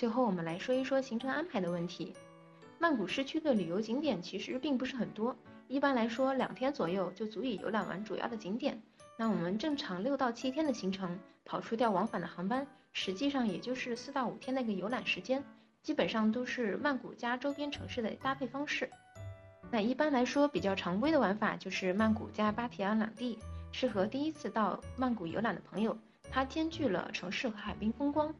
最后我们来说一说行程安排的问题。曼谷市区的旅游景点其实并不是很多，一般来说两天左右就足以游览完主要的景点。那我们正常六到七天的行程，跑出掉往返的航班，实际上也就是四到五天的一个游览时间，基本上都是曼谷加周边城市的搭配方式。那一般来说比较常规的玩法就是曼谷加芭提雅两地，适合第一次到曼谷游览的朋友，它兼具了城市和海滨风光。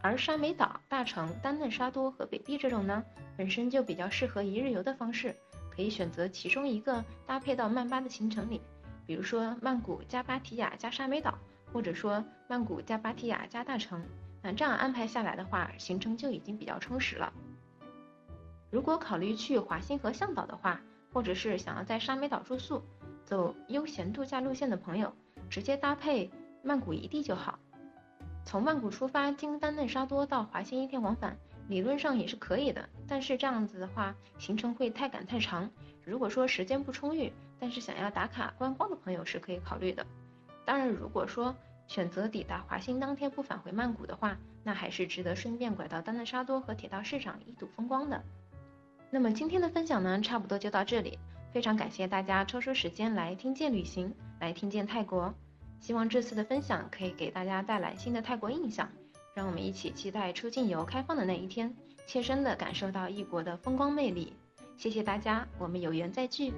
而沙美岛、大城、丹嫩沙多和北碧这种呢，本身就比较适合一日游的方式，可以选择其中一个搭配到曼巴的行程里，比如说曼谷加芭提雅加沙美岛，或者说曼谷加芭提雅加大城。那这样安排下来的话，行程就已经比较充实了。如果考虑去华欣和向导的话，或者是想要在沙美岛住宿，走悠闲度假路线的朋友，直接搭配曼谷一地就好。从曼谷出发，经丹嫩沙多到华欣一天往返，理论上也是可以的。但是这样子的话，行程会太赶太长。如果说时间不充裕，但是想要打卡观光的朋友是可以考虑的。当然，如果说选择抵达华欣当天不返回曼谷的话，那还是值得顺便拐到丹嫩沙多和铁道市场一睹风光的。那么今天的分享呢，差不多就到这里。非常感谢大家抽出时间来听见旅行，来听见泰国。希望这次的分享可以给大家带来新的泰国印象，让我们一起期待出境游开放的那一天，切身的感受到异国的风光魅力。谢谢大家，我们有缘再聚。